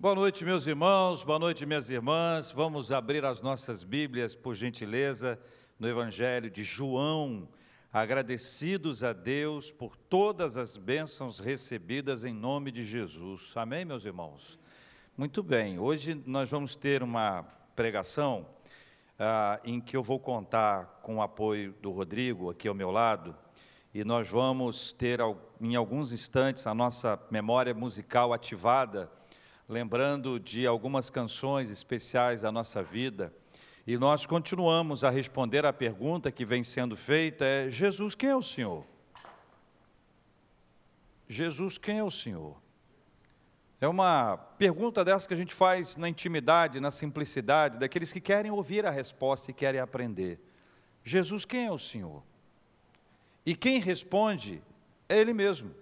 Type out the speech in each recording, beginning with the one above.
Boa noite, meus irmãos, boa noite, minhas irmãs. Vamos abrir as nossas Bíblias, por gentileza, no Evangelho de João, agradecidos a Deus por todas as bênçãos recebidas em nome de Jesus. Amém, meus irmãos? Muito bem, hoje nós vamos ter uma pregação ah, em que eu vou contar com o apoio do Rodrigo, aqui ao meu lado, e nós vamos ter, em alguns instantes, a nossa memória musical ativada lembrando de algumas canções especiais da nossa vida, e nós continuamos a responder à pergunta que vem sendo feita: é Jesus, quem é o Senhor? Jesus, quem é o Senhor? É uma pergunta dessa que a gente faz na intimidade, na simplicidade, daqueles que querem ouvir a resposta e querem aprender. Jesus, quem é o Senhor? E quem responde é Ele mesmo,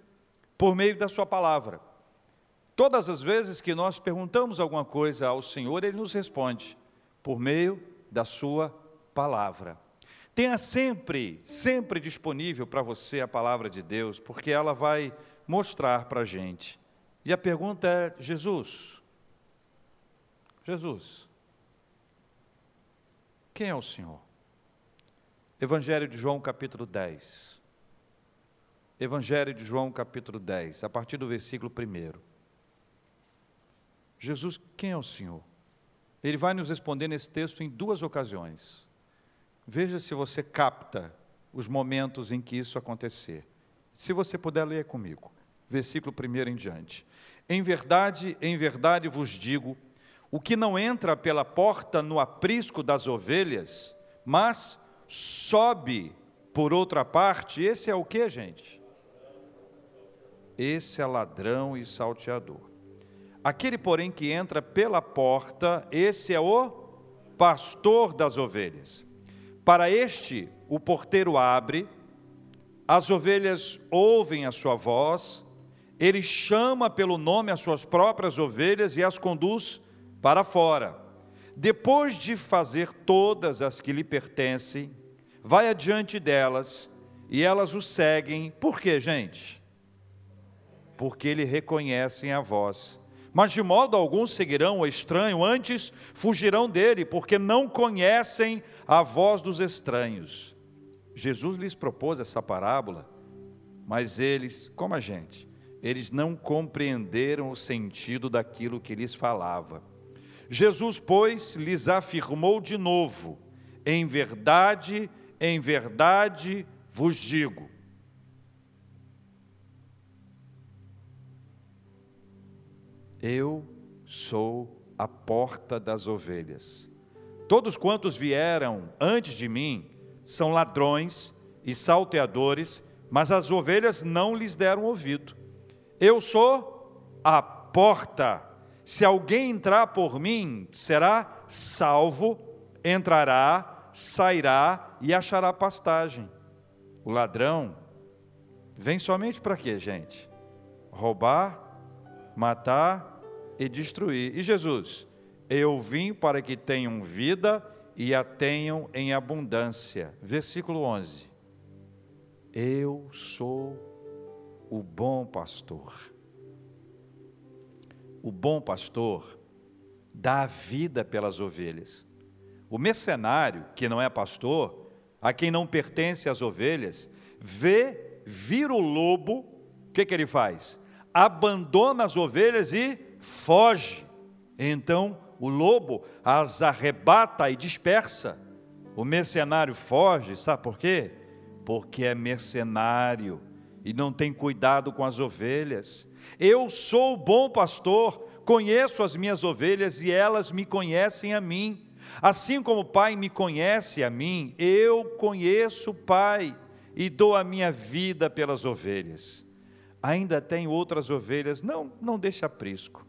por meio da Sua palavra. Todas as vezes que nós perguntamos alguma coisa ao Senhor, Ele nos responde por meio da Sua palavra. Tenha sempre, sempre disponível para você a palavra de Deus, porque ela vai mostrar para a gente. E a pergunta é: Jesus, Jesus, quem é o Senhor? Evangelho de João, capítulo 10. Evangelho de João, capítulo 10, a partir do versículo 1. Jesus, quem é o Senhor? Ele vai nos responder nesse texto em duas ocasiões. Veja se você capta os momentos em que isso acontecer. Se você puder ler comigo, versículo 1 em diante. Em verdade, em verdade vos digo: o que não entra pela porta no aprisco das ovelhas, mas sobe por outra parte, esse é o que, gente? Esse é ladrão e salteador. Aquele, porém, que entra pela porta, esse é o pastor das ovelhas. Para este, o porteiro abre, as ovelhas ouvem a sua voz, ele chama pelo nome as suas próprias ovelhas e as conduz para fora. Depois de fazer todas as que lhe pertencem, vai adiante delas e elas o seguem. Por quê, gente? Porque ele reconhecem a voz mas de modo algum seguirão o estranho, antes fugirão dele, porque não conhecem a voz dos estranhos. Jesus lhes propôs essa parábola, mas eles, como a gente, eles não compreenderam o sentido daquilo que lhes falava. Jesus, pois, lhes afirmou de novo: em verdade, em verdade vos digo Eu sou a porta das ovelhas. Todos quantos vieram antes de mim são ladrões e salteadores, mas as ovelhas não lhes deram ouvido. Eu sou a porta. Se alguém entrar por mim, será salvo, entrará, sairá e achará pastagem. O ladrão vem somente para quê, gente? Roubar, matar e destruir. E Jesus? Eu vim para que tenham vida e a tenham em abundância. Versículo 11. Eu sou o bom pastor. O bom pastor dá vida pelas ovelhas. O mercenário, que não é pastor, a quem não pertence as ovelhas, vê vir o lobo, o que, que ele faz? Abandona as ovelhas e foge. Então o lobo as arrebata e dispersa. O mercenário foge, sabe por quê? Porque é mercenário e não tem cuidado com as ovelhas. Eu sou o bom pastor, conheço as minhas ovelhas e elas me conhecem a mim. Assim como o Pai me conhece a mim, eu conheço o Pai e dou a minha vida pelas ovelhas ainda tem outras ovelhas, não, não deixa aprisco.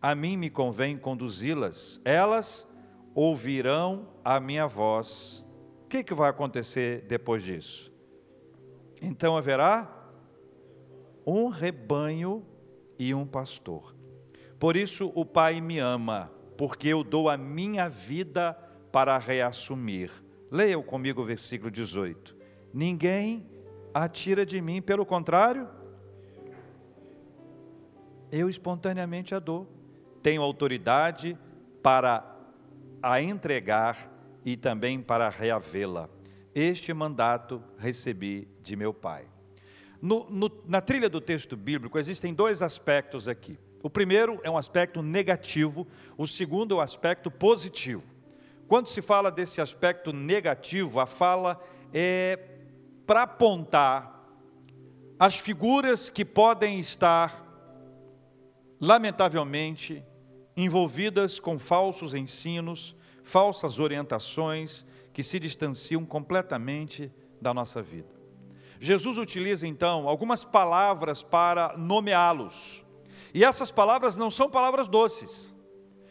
A mim me convém conduzi-las, elas ouvirão a minha voz. O que, que vai acontecer depois disso? Então haverá um rebanho e um pastor. Por isso o Pai me ama, porque eu dou a minha vida para reassumir. Leiam comigo o versículo 18. Ninguém atira de mim, pelo contrário, eu espontaneamente a dou. tenho autoridade para a entregar e também para reavê-la. Este mandato recebi de meu Pai. No, no, na trilha do texto bíblico existem dois aspectos aqui. O primeiro é um aspecto negativo, o segundo é o aspecto positivo. Quando se fala desse aspecto negativo, a fala é para apontar as figuras que podem estar, lamentavelmente, envolvidas com falsos ensinos, falsas orientações que se distanciam completamente da nossa vida. Jesus utiliza então algumas palavras para nomeá-los. E essas palavras não são palavras doces.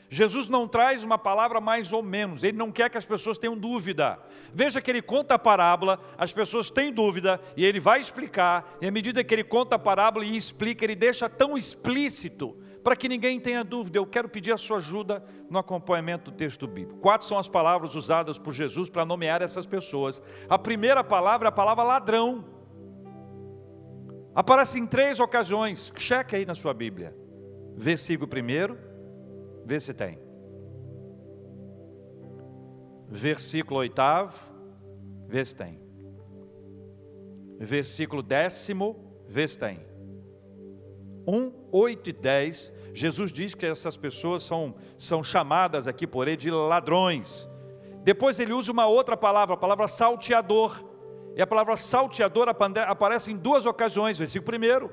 Jesus não traz uma palavra mais ou menos, ele não quer que as pessoas tenham dúvida. Veja que ele conta a parábola, as pessoas têm dúvida e ele vai explicar, e à medida que ele conta a parábola e explica, ele deixa tão explícito para que ninguém tenha dúvida. Eu quero pedir a sua ajuda no acompanhamento do texto bíblico. Quatro são as palavras usadas por Jesus para nomear essas pessoas. A primeira palavra é a palavra ladrão. Aparece em três ocasiões. Cheque aí na sua Bíblia. Versículo primeiro, vê se tem. Versículo oitavo, vê se tem. Versículo décimo, vê se tem. 1, 8 e 10, Jesus diz que essas pessoas são, são chamadas aqui por ele de ladrões. Depois ele usa uma outra palavra, a palavra salteador. E a palavra salteador aparece em duas ocasiões, versículo primeiro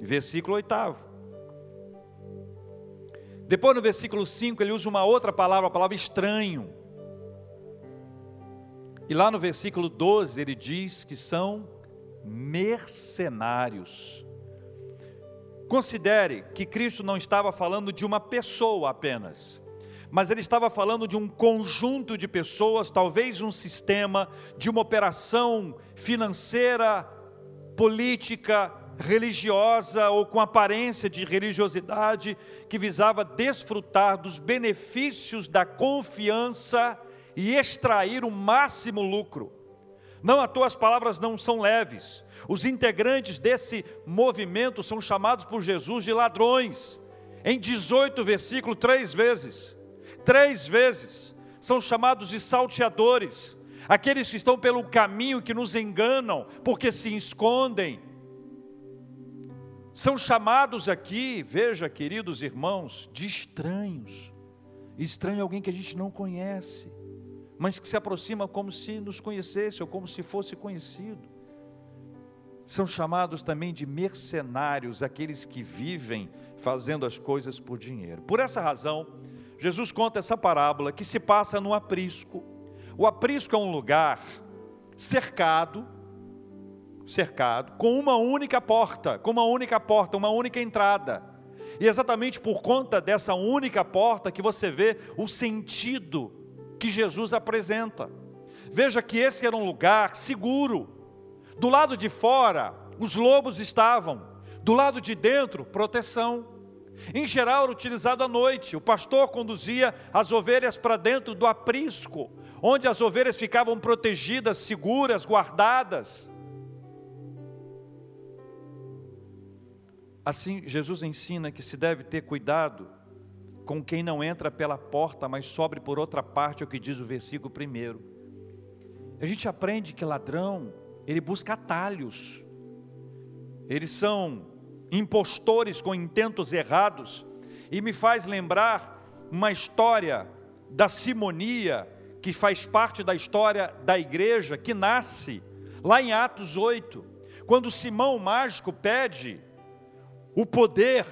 e versículo oitavo. Depois no versículo 5 ele usa uma outra palavra, a palavra estranho. E lá no versículo 12 ele diz que são mercenários. Considere que Cristo não estava falando de uma pessoa apenas, mas ele estava falando de um conjunto de pessoas, talvez um sistema, de uma operação financeira, política, religiosa ou com aparência de religiosidade, que visava desfrutar dos benefícios da confiança e extrair o máximo lucro. Não à toa as palavras não são leves. Os integrantes desse movimento são chamados por Jesus de ladrões. Em 18 versículos, três vezes. Três vezes. São chamados de salteadores. Aqueles que estão pelo caminho que nos enganam, porque se escondem. São chamados aqui, veja, queridos irmãos, de estranhos. Estranho é alguém que a gente não conhece, mas que se aproxima como se nos conhecesse ou como se fosse conhecido são chamados também de mercenários, aqueles que vivem fazendo as coisas por dinheiro. Por essa razão, Jesus conta essa parábola que se passa no aprisco. O aprisco é um lugar cercado, cercado, com uma única porta, com uma única porta, uma única entrada. E exatamente por conta dessa única porta que você vê o sentido que Jesus apresenta. Veja que esse era um lugar seguro, do lado de fora, os lobos estavam, do lado de dentro, proteção. Em geral, era utilizado à noite. O pastor conduzia as ovelhas para dentro do aprisco, onde as ovelhas ficavam protegidas, seguras, guardadas. Assim, Jesus ensina que se deve ter cuidado com quem não entra pela porta, mas sobe por outra parte, é o que diz o versículo primeiro. A gente aprende que ladrão ele busca atalhos. Eles são impostores com intentos errados. E me faz lembrar uma história da simonia, que faz parte da história da igreja, que nasce lá em Atos 8, quando Simão o mágico pede o poder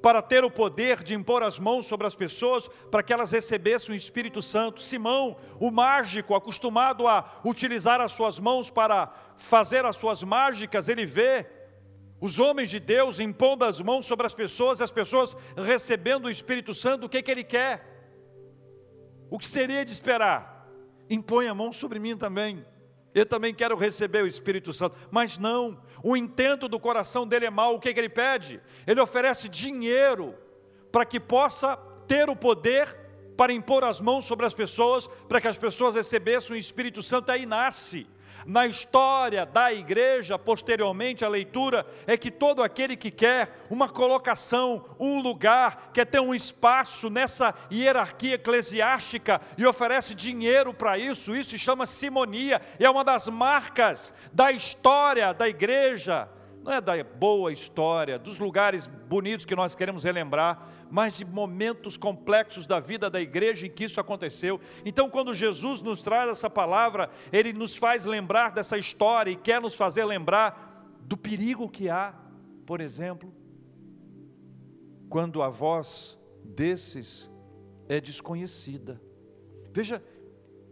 para ter o poder de impor as mãos sobre as pessoas, para que elas recebessem o Espírito Santo. Simão, o mágico, acostumado a utilizar as suas mãos para fazer as suas mágicas, ele vê os homens de Deus impondo as mãos sobre as pessoas, as pessoas recebendo o Espírito Santo, o que, que ele quer? O que seria de esperar? Impõe a mão sobre mim também. Eu também quero receber o Espírito Santo. Mas não, o intento do coração dele é mau. O que, que ele pede? Ele oferece dinheiro para que possa ter o poder para impor as mãos sobre as pessoas, para que as pessoas recebessem o Espírito Santo. Aí nasce na história da igreja, posteriormente à leitura, é que todo aquele que quer uma colocação, um lugar, quer ter um espaço nessa hierarquia eclesiástica e oferece dinheiro para isso, isso se chama simonia, e é uma das marcas da história da igreja, não é da boa história, dos lugares bonitos que nós queremos relembrar, mas de momentos complexos da vida da igreja em que isso aconteceu. Então, quando Jesus nos traz essa palavra, ele nos faz lembrar dessa história e quer nos fazer lembrar do perigo que há, por exemplo, quando a voz desses é desconhecida. Veja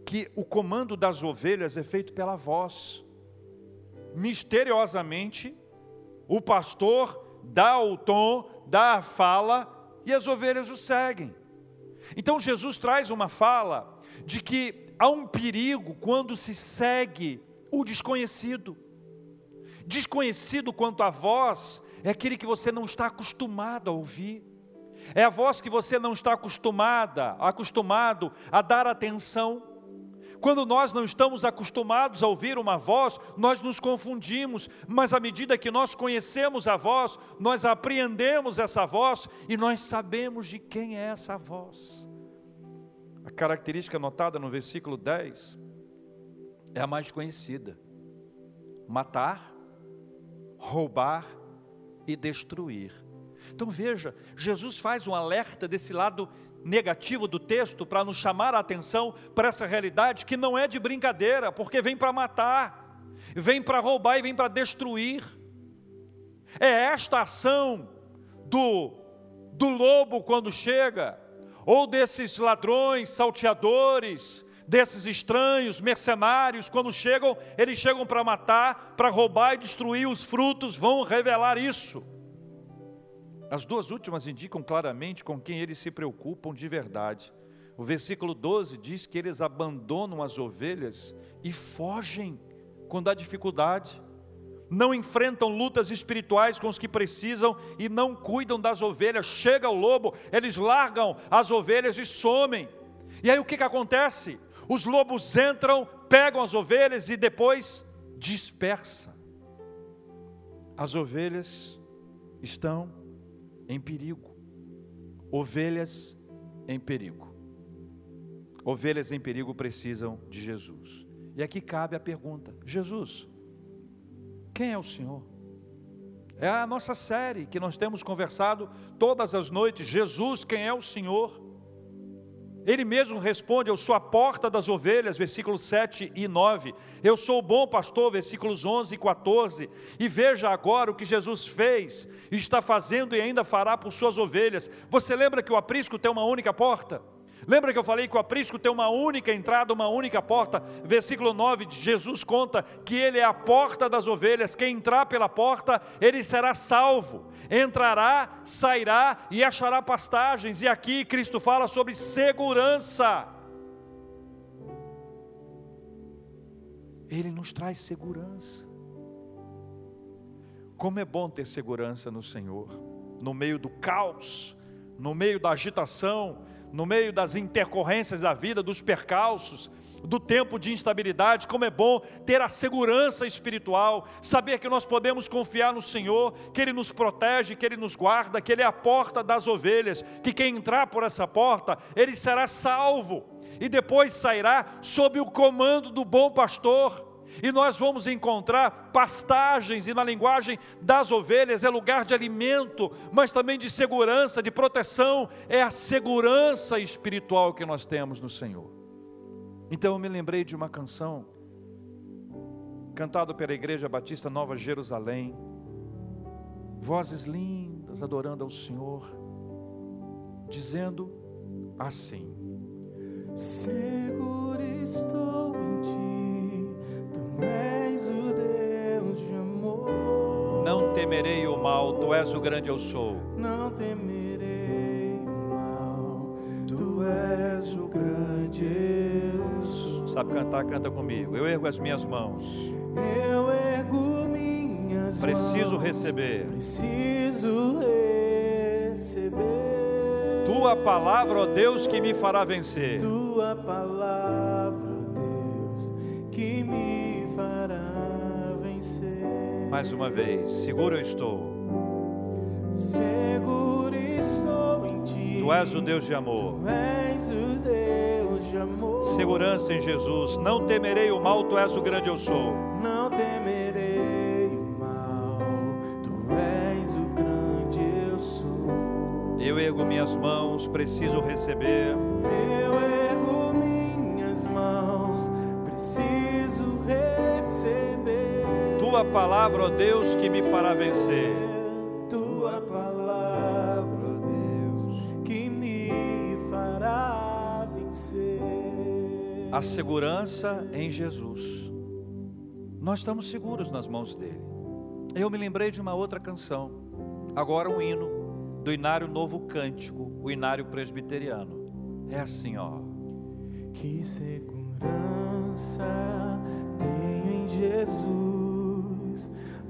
que o comando das ovelhas é feito pela voz. Misteriosamente, o pastor dá o tom, dá a fala, e as ovelhas o seguem. Então Jesus traz uma fala de que há um perigo quando se segue o desconhecido. Desconhecido quanto a voz é aquele que você não está acostumado a ouvir. É a voz que você não está acostumada, acostumado a dar atenção. Quando nós não estamos acostumados a ouvir uma voz, nós nos confundimos, mas à medida que nós conhecemos a voz, nós apreendemos essa voz e nós sabemos de quem é essa voz. A característica notada no versículo 10 é a mais conhecida: matar, roubar e destruir. Então veja, Jesus faz um alerta desse lado negativo do texto para nos chamar a atenção para essa realidade que não é de brincadeira, porque vem para matar, vem para roubar e vem para destruir. É esta ação do, do lobo quando chega, ou desses ladrões, salteadores, desses estranhos, mercenários, quando chegam, eles chegam para matar, para roubar e destruir os frutos, vão revelar isso. As duas últimas indicam claramente com quem eles se preocupam de verdade. O versículo 12 diz que eles abandonam as ovelhas e fogem quando há dificuldade. Não enfrentam lutas espirituais com os que precisam e não cuidam das ovelhas. Chega o lobo, eles largam as ovelhas e somem. E aí o que, que acontece? Os lobos entram, pegam as ovelhas e depois dispersa. As ovelhas estão em perigo. Ovelhas em perigo. Ovelhas em perigo precisam de Jesus. E aqui cabe a pergunta: Jesus, quem é o Senhor? É a nossa série que nós temos conversado todas as noites. Jesus, quem é o Senhor? Ele mesmo responde: Eu sou a porta das ovelhas, versículos 7 e 9. Eu sou o bom pastor, versículos 11 e 14. E veja agora o que Jesus fez, está fazendo e ainda fará por suas ovelhas. Você lembra que o aprisco tem uma única porta? Lembra que eu falei que o aprisco tem uma única entrada, uma única porta? Versículo 9, Jesus conta que ele é a porta das ovelhas. Quem entrar pela porta, ele será salvo. Entrará, sairá e achará pastagens. E aqui Cristo fala sobre segurança. Ele nos traz segurança. Como é bom ter segurança no Senhor, no meio do caos, no meio da agitação, no meio das intercorrências da vida, dos percalços, do tempo de instabilidade, como é bom ter a segurança espiritual, saber que nós podemos confiar no Senhor, que Ele nos protege, que Ele nos guarda, que Ele é a porta das ovelhas, que quem entrar por essa porta, ele será salvo e depois sairá sob o comando do bom pastor e nós vamos encontrar pastagens, e na linguagem das ovelhas é lugar de alimento, mas também de segurança, de proteção, é a segurança espiritual que nós temos no Senhor. Então eu me lembrei de uma canção, cantada pela Igreja Batista Nova Jerusalém, vozes lindas adorando ao Senhor, dizendo assim: Seguro estou em ti és o Deus de amor. Não temerei o mal, tu és o grande eu sou. Não temerei o mal, tu és o grande eu sou. Sabe cantar? Canta comigo. Eu ergo as minhas mãos. Eu ergo minhas Preciso mãos. receber. Preciso receber. Tua palavra, ó Deus, que me fará vencer. Tua palavra, Mais uma vez, seguro eu estou. Seguro estou em ti. Tu és o Deus de amor. Tu és o Deus de amor. Segurança em Jesus. Não temerei o mal, tu és o grande eu sou. Não temerei o mal. Tu és o grande eu sou. Eu ergo minhas mãos, preciso receber. Eu ergo Tua palavra, ó Deus, que me fará vencer. Tua palavra, ó Deus, que me fará vencer. A segurança em Jesus. Nós estamos seguros nas mãos dele. Eu me lembrei de uma outra canção, agora um hino do Inário Novo Cântico, o Inário Presbiteriano. É assim, ó. Que segurança tenho em Jesus,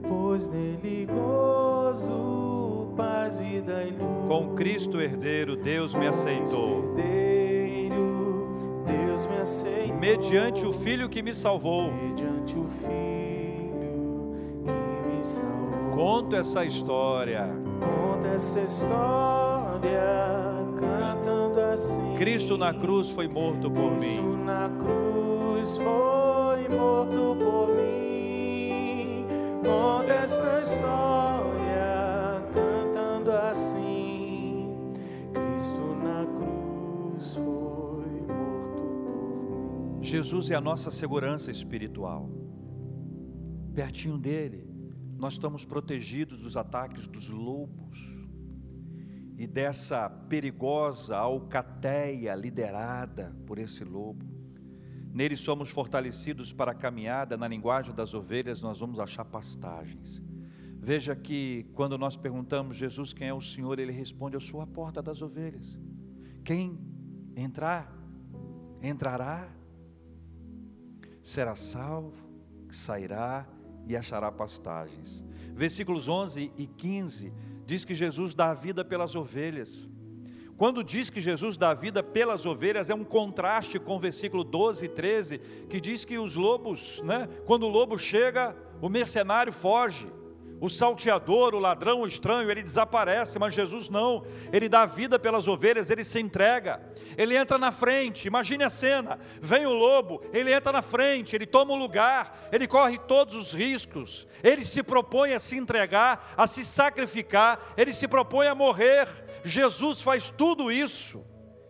pois nele gozo, paz, vida e luz. Com Cristo herdeiro, Deus me aceitou. Herdeiro, Deus me aceitou. Mediante o Filho que me salvou. Mediante o Filho que me salvou. Conto essa história. Conta essa história cantando assim. Cristo na cruz foi morto por Cristo mim. na cruz foi morto por mim. Esta história cantando assim. Cristo na cruz foi morto por mim. Jesus é a nossa segurança espiritual. Pertinho dele, nós estamos protegidos dos ataques dos lobos e dessa perigosa alcateia liderada por esse lobo. Nele somos fortalecidos para a caminhada, na linguagem das ovelhas, nós vamos achar pastagens. Veja que quando nós perguntamos Jesus quem é o Senhor, ele responde: Eu sou a porta das ovelhas. Quem entrar, entrará, será salvo, sairá e achará pastagens. Versículos 11 e 15 diz que Jesus dá a vida pelas ovelhas. Quando diz que Jesus dá vida pelas ovelhas, é um contraste com o versículo 12 e 13, que diz que os lobos, né, quando o lobo chega, o mercenário foge. O salteador, o ladrão, o estranho, ele desaparece, mas Jesus não. Ele dá vida pelas ovelhas, ele se entrega. Ele entra na frente. Imagine a cena: vem o lobo, ele entra na frente, ele toma o lugar, ele corre todos os riscos. Ele se propõe a se entregar, a se sacrificar, ele se propõe a morrer. Jesus faz tudo isso.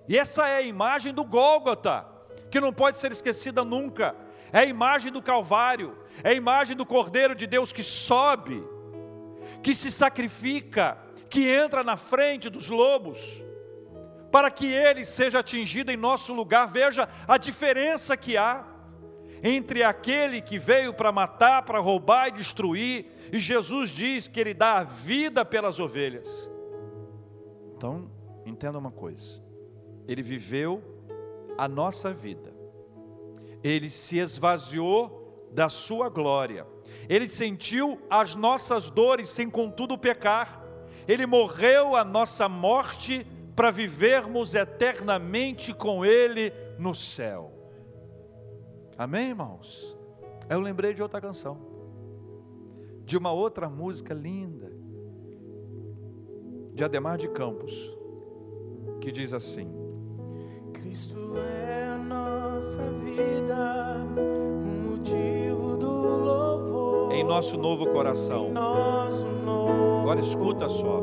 E essa é a imagem do Gólgota, que não pode ser esquecida nunca. É a imagem do Calvário, é a imagem do Cordeiro de Deus que sobe que se sacrifica, que entra na frente dos lobos, para que ele seja atingido em nosso lugar. Veja a diferença que há entre aquele que veio para matar, para roubar e destruir, e Jesus diz que ele dá a vida pelas ovelhas. Então, entenda uma coisa: ele viveu a nossa vida, ele se esvaziou da sua glória ele sentiu as nossas dores sem contudo pecar. Ele morreu a nossa morte para vivermos eternamente com Ele no céu. Amém, irmãos? Eu lembrei de outra canção, de uma outra música linda, de Ademar de Campos, que diz assim: Cristo é a nossa vida, em nosso novo coração. Agora escuta só.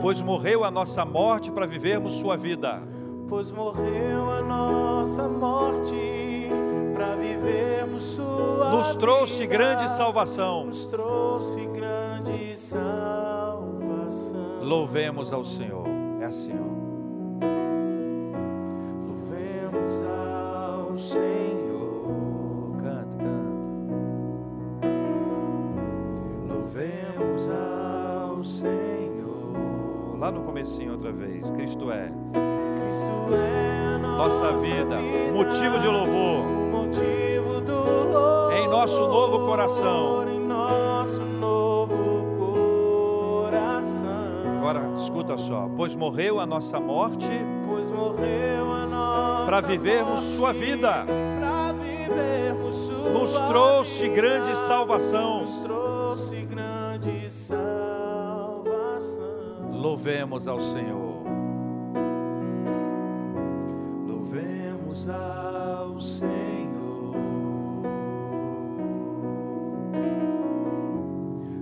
Pois morreu a nossa morte para vivermos sua vida. Pois morreu a nossa morte para vivermos sua Nos trouxe vida. grande salvação. Nos trouxe grande salvação. Louvemos ao Senhor. É assim, ó. Louvemos ao Senhor. No comecinho outra vez. Cristo é Cristo é a nossa vida, motivo de louvor. motivo do louvor Em nosso novo coração. em nosso novo coração. Agora escuta só. Pois morreu a nossa morte pois morreu a nossa para vivermos morte, sua vida. vivermos vivermos sua nos trouxe vida, grande salvação. Nos trouxe Louvemos ao Senhor. Louvemos ao Senhor.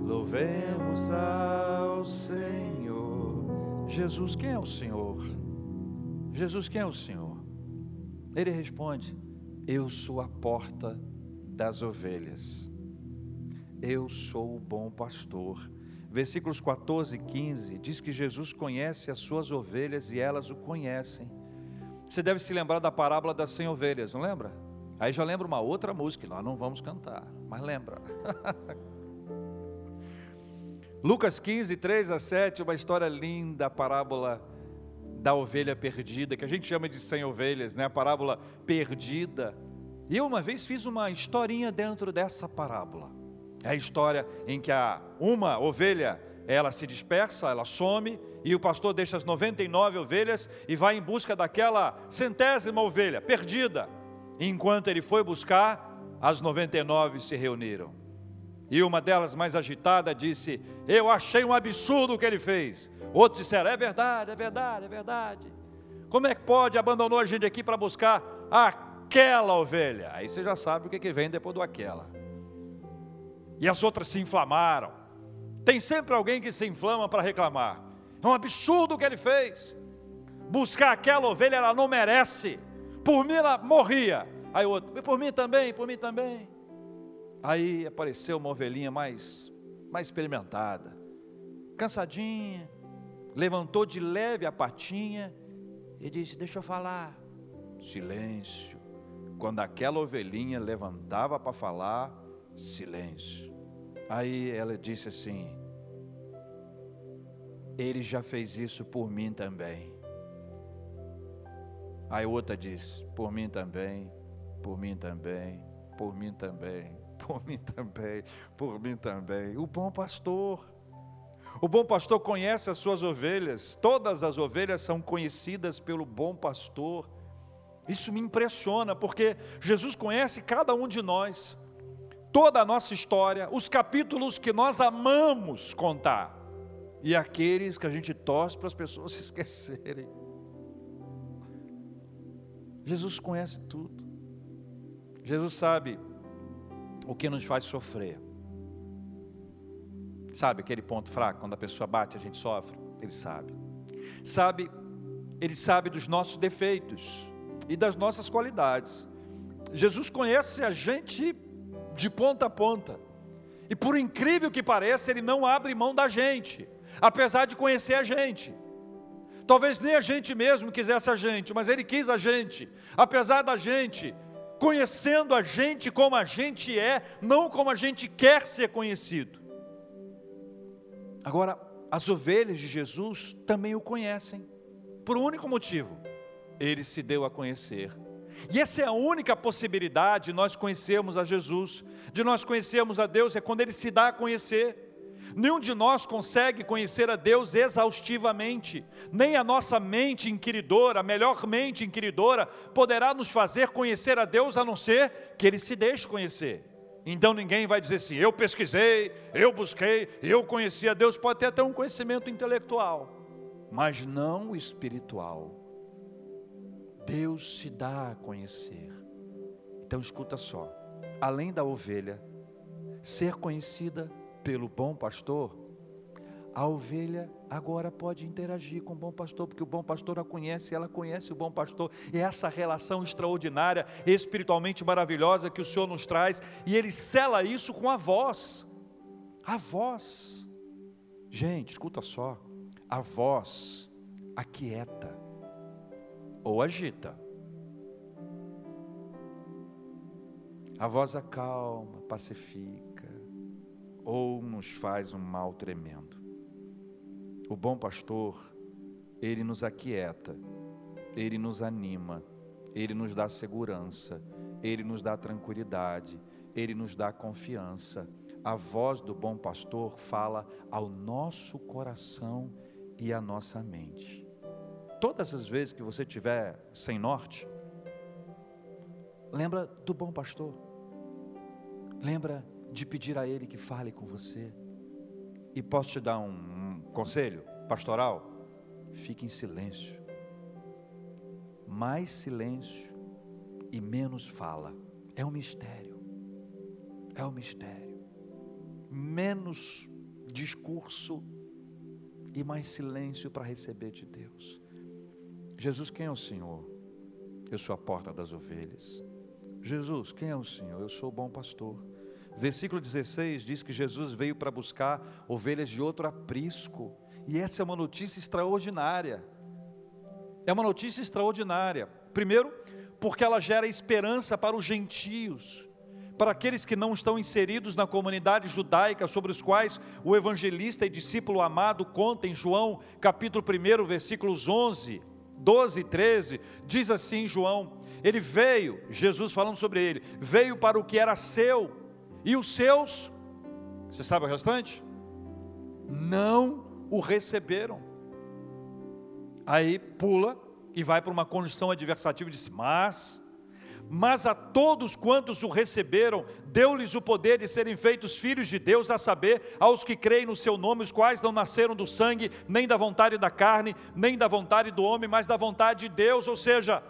Louvemos ao Senhor. Jesus, quem é o Senhor? Jesus, quem é o Senhor? Ele responde: Eu sou a porta das ovelhas. Eu sou o bom pastor. Versículos 14 e 15 diz que Jesus conhece as suas ovelhas e elas o conhecem. Você deve se lembrar da parábola das 100 ovelhas, não lembra? Aí já lembra uma outra música, nós não vamos cantar, mas lembra. Lucas 15, 3 a 7, uma história linda, a parábola da ovelha perdida, que a gente chama de 100 ovelhas, né? A parábola perdida. E eu uma vez fiz uma historinha dentro dessa parábola. É a história em que a uma ovelha, ela se dispersa, ela some, e o pastor deixa as 99 ovelhas e vai em busca daquela centésima ovelha perdida. Enquanto ele foi buscar, as 99 se reuniram. E uma delas, mais agitada, disse: Eu achei um absurdo o que ele fez. Outros disseram: É verdade, é verdade, é verdade. Como é que pode? Abandonou a gente aqui para buscar aquela ovelha. Aí você já sabe o que, que vem depois do aquela. E as outras se inflamaram. Tem sempre alguém que se inflama para reclamar. É um absurdo o que ele fez. Buscar aquela ovelha, ela não merece. Por mim ela morria. Aí o outro, por mim também, por mim também. Aí apareceu uma ovelhinha mais, mais experimentada, cansadinha, levantou de leve a patinha e disse: Deixa eu falar. Silêncio. Quando aquela ovelhinha levantava para falar, silêncio. Aí ela disse assim: Ele já fez isso por mim também. Aí outra disse: Por mim também, por mim também, por mim também, por mim também, por mim também. O bom pastor. O bom pastor conhece as suas ovelhas, todas as ovelhas são conhecidas pelo bom pastor. Isso me impressiona, porque Jesus conhece cada um de nós, toda a nossa história, os capítulos que nós amamos contar, e aqueles que a gente torce para as pessoas se esquecerem. Jesus conhece tudo, Jesus sabe o que nos faz sofrer. Sabe aquele ponto fraco, quando a pessoa bate, a gente sofre? Ele sabe. Sabe, ele sabe dos nossos defeitos e das nossas qualidades. Jesus conhece a gente de ponta a ponta. E por incrível que pareça, ele não abre mão da gente, apesar de conhecer a gente. Talvez nem a gente mesmo quisesse a gente, mas ele quis a gente, apesar da gente, conhecendo a gente como a gente é, não como a gente quer ser conhecido. Agora, as ovelhas de Jesus também o conhecem, por um único motivo: ele se deu a conhecer. E essa é a única possibilidade de nós conhecermos a Jesus, de nós conhecermos a Deus, é quando ele se dá a conhecer. Nenhum de nós consegue conhecer a Deus exaustivamente, nem a nossa mente inquiridora, a melhor mente inquiridora, poderá nos fazer conhecer a Deus a não ser que Ele se deixe conhecer. Então ninguém vai dizer assim: eu pesquisei, eu busquei, eu conheci a Deus. Pode ter até um conhecimento intelectual, mas não espiritual. Deus se dá a conhecer. Então escuta só: além da ovelha ser conhecida pelo bom pastor, a ovelha agora pode interagir com o bom pastor, porque o bom pastor a conhece, ela conhece o bom pastor, e é essa relação extraordinária, espiritualmente maravilhosa que o Senhor nos traz, e Ele sela isso com a voz, a voz, gente, escuta só, a voz aquieta, ou agita, a voz acalma, pacifica, ou nos faz um mal tremendo. O bom pastor, ele nos aquieta, ele nos anima, ele nos dá segurança, ele nos dá tranquilidade, ele nos dá confiança. A voz do bom pastor fala ao nosso coração e à nossa mente. Todas as vezes que você tiver sem norte, Lembra do bom pastor. Lembra de pedir a Ele que fale com você. E posso te dar um, um conselho pastoral? Fique em silêncio. Mais silêncio e menos fala. É um mistério. É um mistério. Menos discurso e mais silêncio para receber de Deus. Jesus, quem é o Senhor? Eu sou a porta das ovelhas. Jesus, quem é o Senhor? Eu sou o bom pastor. Versículo 16 diz que Jesus veio para buscar ovelhas de outro aprisco. E essa é uma notícia extraordinária. É uma notícia extraordinária. Primeiro, porque ela gera esperança para os gentios, para aqueles que não estão inseridos na comunidade judaica, sobre os quais o evangelista e discípulo amado conta em João, capítulo 1, versículos 11, 12 e 13, diz assim João: Ele veio, Jesus falando sobre ele, veio para o que era seu, e os seus, você sabe o restante? Não o receberam. Aí pula e vai para uma condição adversativa e diz: Mas, mas a todos quantos o receberam, deu-lhes o poder de serem feitos filhos de Deus, a saber, aos que creem no seu nome, os quais não nasceram do sangue, nem da vontade da carne, nem da vontade do homem, mas da vontade de Deus. Ou seja,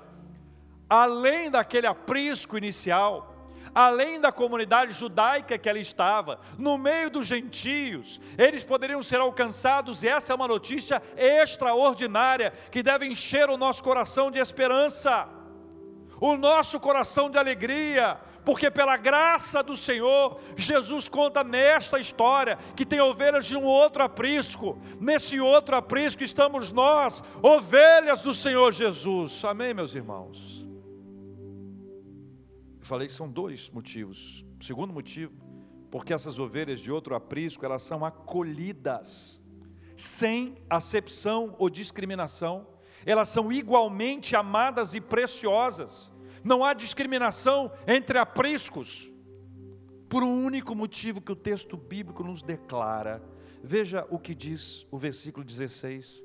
além daquele aprisco inicial, além da comunidade judaica que ela estava, no meio dos gentios, eles poderiam ser alcançados, e essa é uma notícia extraordinária que deve encher o nosso coração de esperança, o nosso coração de alegria, porque pela graça do Senhor, Jesus conta nesta história que tem ovelhas de um outro aprisco, nesse outro aprisco estamos nós, ovelhas do Senhor Jesus, amém, meus irmãos? falei que são dois motivos. O segundo motivo, porque essas ovelhas de outro aprisco, elas são acolhidas, sem acepção ou discriminação. Elas são igualmente amadas e preciosas. Não há discriminação entre apriscos. Por um único motivo que o texto bíblico nos declara. Veja o que diz o versículo 16.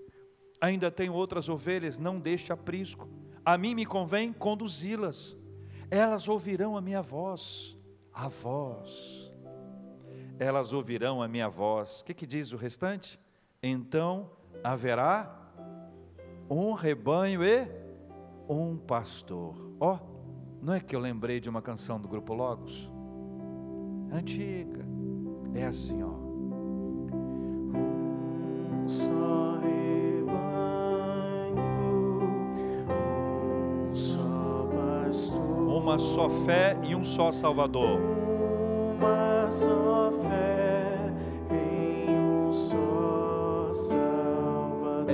Ainda tenho outras ovelhas, não deixe aprisco. A mim me convém conduzi-las elas ouvirão a minha voz, a voz. Elas ouvirão a minha voz. O que, que diz o restante? Então haverá um rebanho e um pastor. Ó, oh, não é que eu lembrei de uma canção do grupo Logos? Antiga. É assim, ó. Um só uma só fé e um só Salvador. Uma só fé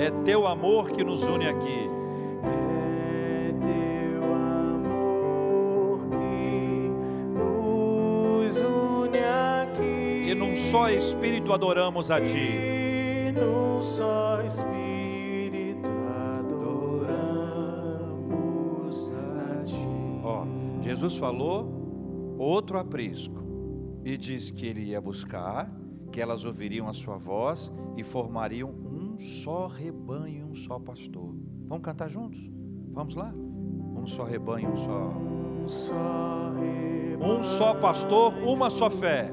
É teu amor que nos une aqui. É teu amor que nos une aqui. E num só Espírito adoramos a Ti. E num só Espírito adoramos a Ti. Ó, Jesus falou outro aprisco e diz que ele ia buscar, que elas ouviriam a sua voz e formariam um só rebanho e um só pastor. Vamos cantar juntos? Vamos lá? Um só rebanho, um só. Um só rebanho, Um só pastor, uma só fé.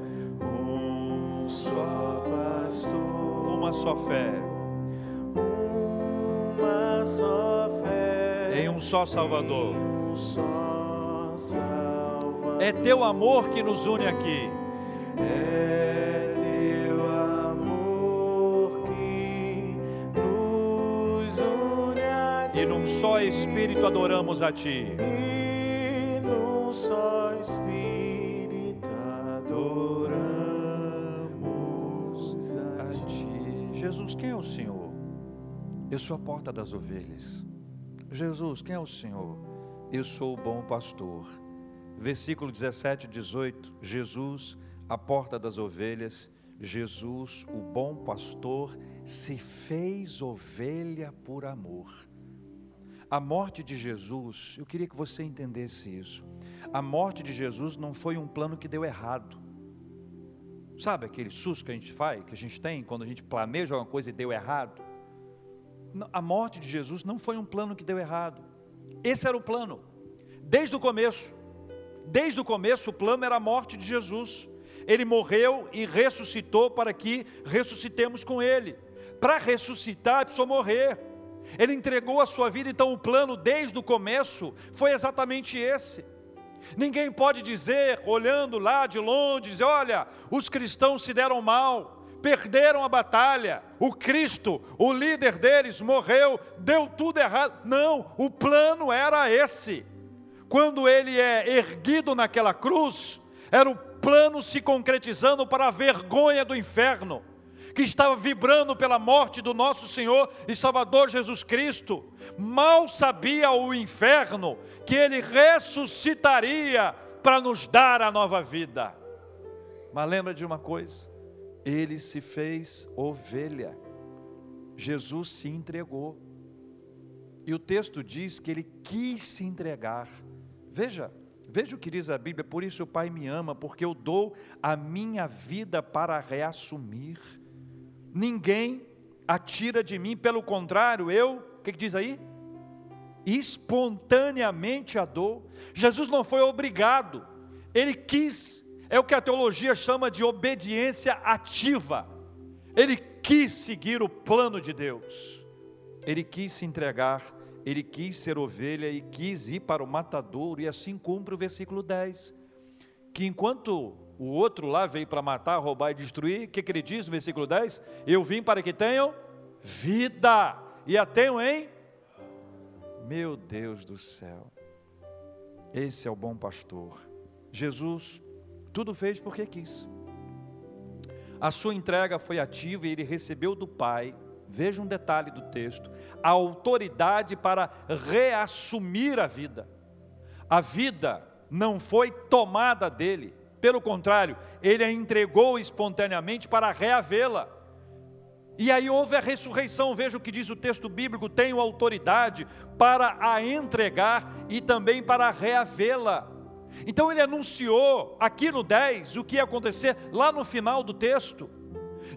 um só pastor, Uma só fé. uma só fé, Em um só Salvador. um só Salvador. É teu amor que nos une aqui. É Espírito adoramos a Ti. E num só Espírito adoramos a Ti. Jesus, quem é o Senhor? Eu sou a porta das ovelhas. Jesus, quem é o Senhor? Eu sou o bom pastor. Versículo 17 e 18. Jesus, a porta das ovelhas. Jesus, o bom pastor, se fez ovelha por amor. A morte de Jesus, eu queria que você entendesse isso. A morte de Jesus não foi um plano que deu errado. Sabe aquele susto que a gente faz, que a gente tem quando a gente planeja alguma coisa e deu errado? A morte de Jesus não foi um plano que deu errado. Esse era o plano. Desde o começo, desde o começo, o plano era a morte de Jesus. Ele morreu e ressuscitou para que ressuscitemos com Ele. Para ressuscitar, precisou morrer. Ele entregou a sua vida, então o plano desde o começo foi exatamente esse. Ninguém pode dizer, olhando lá de longe, dizer, olha, os cristãos se deram mal, perderam a batalha, o Cristo, o líder deles, morreu, deu tudo errado. Não, o plano era esse. Quando ele é erguido naquela cruz, era o plano se concretizando para a vergonha do inferno que estava vibrando pela morte do nosso Senhor e Salvador Jesus Cristo. Mal sabia o inferno que ele ressuscitaria para nos dar a nova vida. Mas lembra de uma coisa: ele se fez ovelha, Jesus se entregou. E o texto diz que ele quis se entregar. Veja, veja o que diz a Bíblia: por isso o Pai me ama, porque eu dou a minha vida para reassumir ninguém atira de mim, pelo contrário, eu, o que, que diz aí? Espontaneamente a. Jesus não foi obrigado, ele quis, é o que a teologia chama de obediência ativa. Ele quis seguir o plano de Deus, ele quis se entregar, ele quis ser ovelha e quis ir para o matadouro, e assim cumpre o versículo 10. Que enquanto o outro lá veio para matar, roubar e destruir. O que, que ele diz no versículo 10? Eu vim para que tenham vida. E a tenham em? Meu Deus do céu. Esse é o bom pastor. Jesus tudo fez porque quis. A sua entrega foi ativa e ele recebeu do Pai, veja um detalhe do texto, a autoridade para reassumir a vida. A vida não foi tomada dele, pelo contrário, ele a entregou espontaneamente para reavê-la. E aí houve a ressurreição, veja o que diz o texto bíblico: tenho autoridade para a entregar e também para reavê-la. Então ele anunciou aqui no 10 o que ia acontecer lá no final do texto,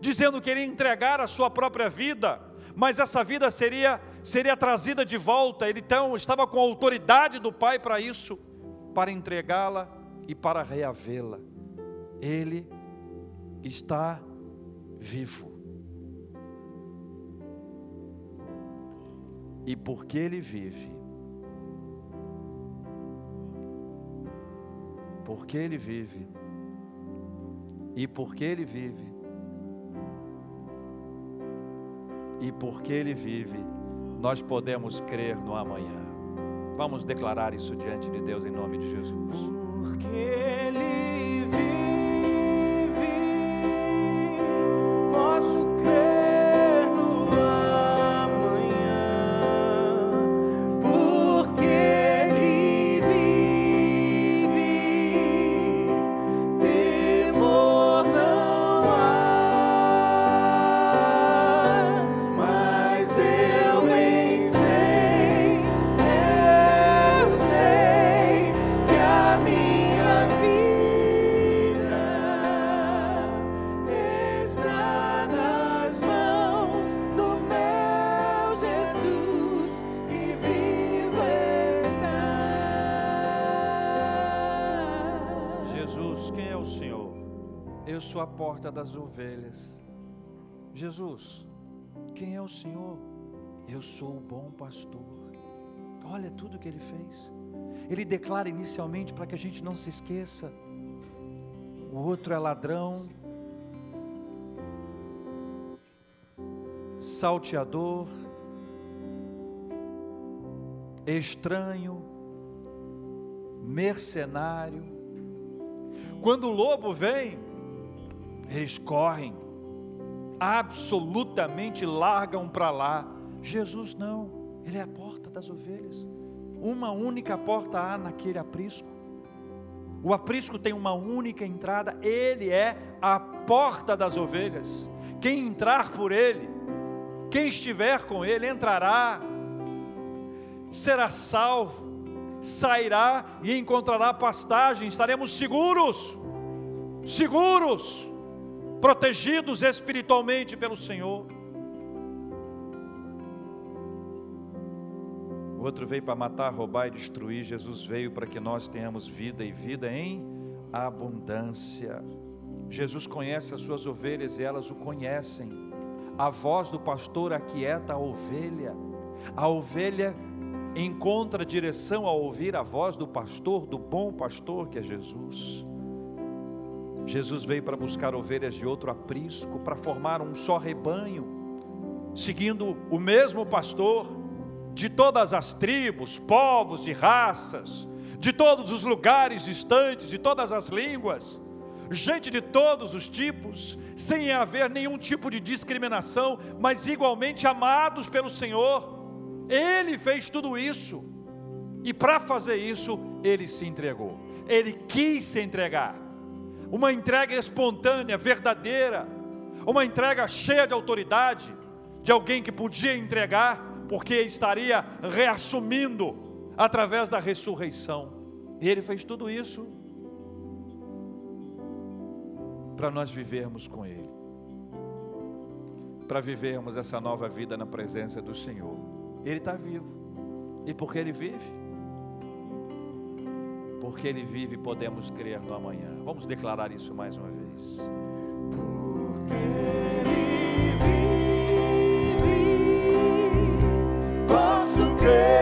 dizendo que ele ia entregar a sua própria vida, mas essa vida seria, seria trazida de volta. Ele então estava com a autoridade do Pai para isso, para entregá-la e para reavê-la. Ele está vivo. E porque ele vive, porque ele vive, e porque ele vive, e porque ele vive, nós podemos crer no amanhã. Vamos declarar isso diante de Deus em nome de Jesus porque Ele porta das ovelhas. Jesus, quem é o Senhor? Eu sou o bom pastor. Olha tudo que ele fez. Ele declara inicialmente para que a gente não se esqueça. O outro é ladrão, salteador, estranho, mercenário. Quando o lobo vem, eles correm, absolutamente largam para lá. Jesus não, ele é a porta das ovelhas. Uma única porta há naquele aprisco. O aprisco tem uma única entrada, ele é a porta das ovelhas. Quem entrar por ele, quem estiver com ele, entrará, será salvo, sairá e encontrará pastagem, estaremos seguros, seguros protegidos espiritualmente pelo Senhor. O outro veio para matar, roubar e destruir. Jesus veio para que nós tenhamos vida e vida em abundância. Jesus conhece as suas ovelhas e elas o conhecem. A voz do pastor aquieta a ovelha. A ovelha encontra direção ao ouvir a voz do pastor, do bom pastor que é Jesus. Jesus veio para buscar ovelhas de outro aprisco, para formar um só rebanho, seguindo o mesmo pastor, de todas as tribos, povos e raças, de todos os lugares distantes, de todas as línguas, gente de todos os tipos, sem haver nenhum tipo de discriminação, mas igualmente amados pelo Senhor. Ele fez tudo isso, e para fazer isso, ele se entregou, ele quis se entregar uma entrega espontânea, verdadeira, uma entrega cheia de autoridade, de alguém que podia entregar, porque estaria reassumindo através da ressurreição. E ele fez tudo isso para nós vivermos com ele, para vivermos essa nova vida na presença do Senhor. Ele está vivo, e porque ele vive, porque Ele vive, podemos crer no amanhã. Vamos declarar isso mais uma vez. Porque Ele vive, posso crer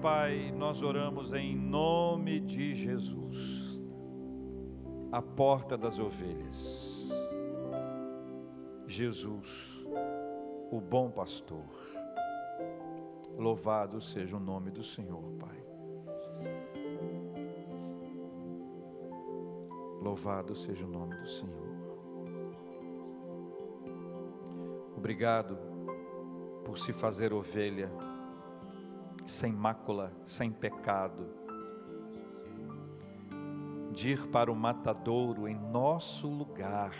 Pai, nós oramos em nome de Jesus, a porta das ovelhas. Jesus, o bom pastor. Louvado seja o nome do Senhor, Pai. Louvado seja o nome do Senhor. Obrigado por se fazer ovelha sem mácula, sem pecado, de ir para o matadouro em nosso lugar,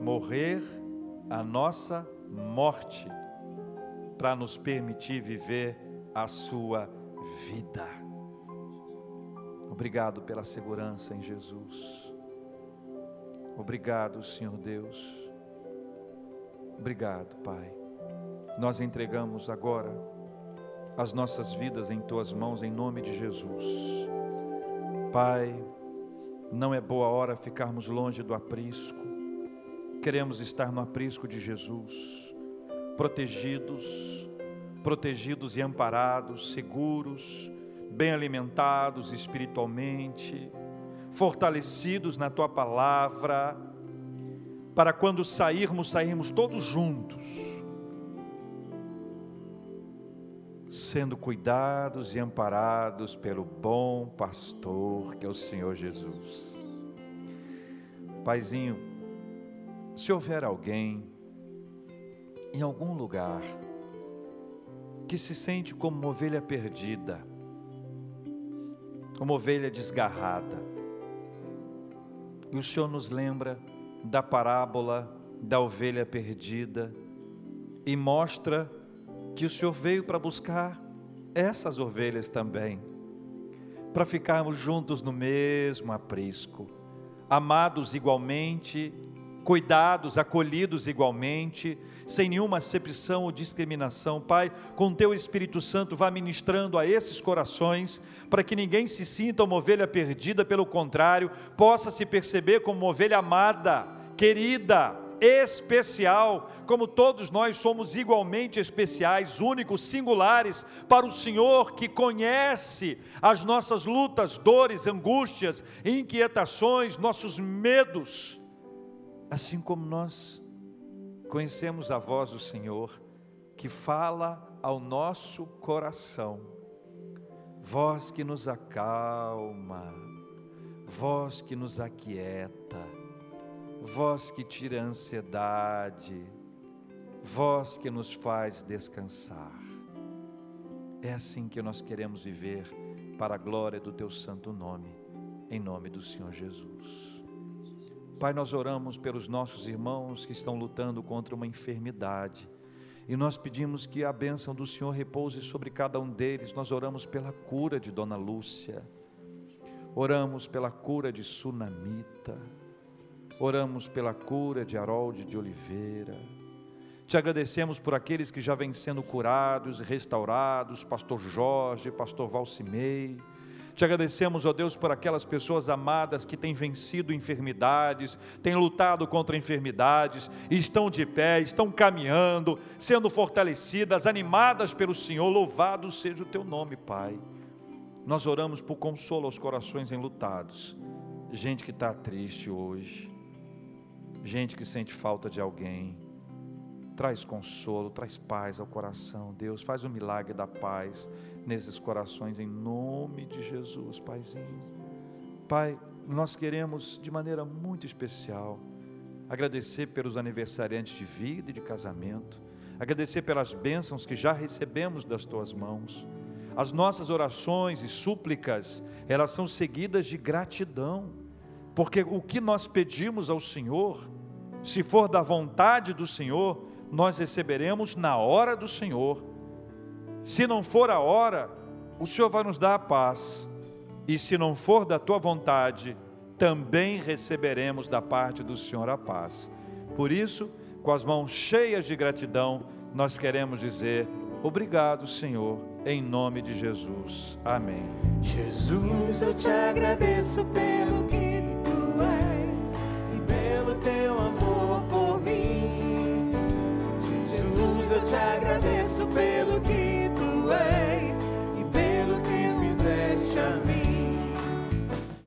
morrer a nossa morte, para nos permitir viver a sua vida. Obrigado pela segurança em Jesus. Obrigado, Senhor Deus. Obrigado, Pai. Nós entregamos agora as nossas vidas em tuas mãos em nome de Jesus. Pai, não é boa hora ficarmos longe do aprisco. Queremos estar no aprisco de Jesus, protegidos, protegidos e amparados, seguros, bem alimentados espiritualmente, fortalecidos na tua palavra, para quando sairmos, sairmos todos juntos sendo cuidados e amparados pelo bom pastor que é o Senhor Jesus. Paizinho, se houver alguém em algum lugar que se sente como uma ovelha perdida, uma ovelha desgarrada, e o Senhor nos lembra da parábola da ovelha perdida e mostra que o Senhor veio para buscar essas ovelhas também, para ficarmos juntos no mesmo aprisco, amados igualmente, cuidados, acolhidos igualmente, sem nenhuma acepção ou discriminação. Pai, com teu Espírito Santo, vá ministrando a esses corações, para que ninguém se sinta uma ovelha perdida, pelo contrário, possa se perceber como uma ovelha amada, querida, especial, como todos nós somos igualmente especiais, únicos, singulares para o Senhor que conhece as nossas lutas, dores, angústias, inquietações, nossos medos, assim como nós conhecemos a voz do Senhor que fala ao nosso coração, voz que nos acalma, voz que nos aquieta, voz que tira a ansiedade, voz que nos faz descansar. É assim que nós queremos viver para a glória do teu santo nome, em nome do Senhor Jesus. Pai, nós oramos pelos nossos irmãos que estão lutando contra uma enfermidade. E nós pedimos que a bênção do Senhor repouse sobre cada um deles. Nós oramos pela cura de Dona Lúcia. Oramos pela cura de Sunamita. Oramos pela cura de Harold de Oliveira. Te agradecemos por aqueles que já vêm sendo curados e restaurados, pastor Jorge, pastor Valcimei. Te agradecemos, ó Deus, por aquelas pessoas amadas que têm vencido enfermidades, têm lutado contra enfermidades, estão de pé, estão caminhando, sendo fortalecidas, animadas pelo Senhor. Louvado seja o teu nome, Pai. Nós oramos por consolo aos corações enlutados, gente que está triste hoje, gente que sente falta de alguém Traz consolo, traz paz ao coração. Deus, faz o milagre da paz nesses corações, em nome de Jesus, Paizinho. Pai, nós queremos de maneira muito especial agradecer pelos aniversariantes de vida e de casamento, agradecer pelas bênçãos que já recebemos das tuas mãos. As nossas orações e súplicas, elas são seguidas de gratidão, porque o que nós pedimos ao Senhor, se for da vontade do Senhor, nós receberemos na hora do Senhor. Se não for a hora, o Senhor vai nos dar a paz. E se não for da tua vontade, também receberemos da parte do Senhor a paz. Por isso, com as mãos cheias de gratidão, nós queremos dizer: Obrigado, Senhor, em nome de Jesus. Amém. Jesus, eu te agradeço pelo que tu és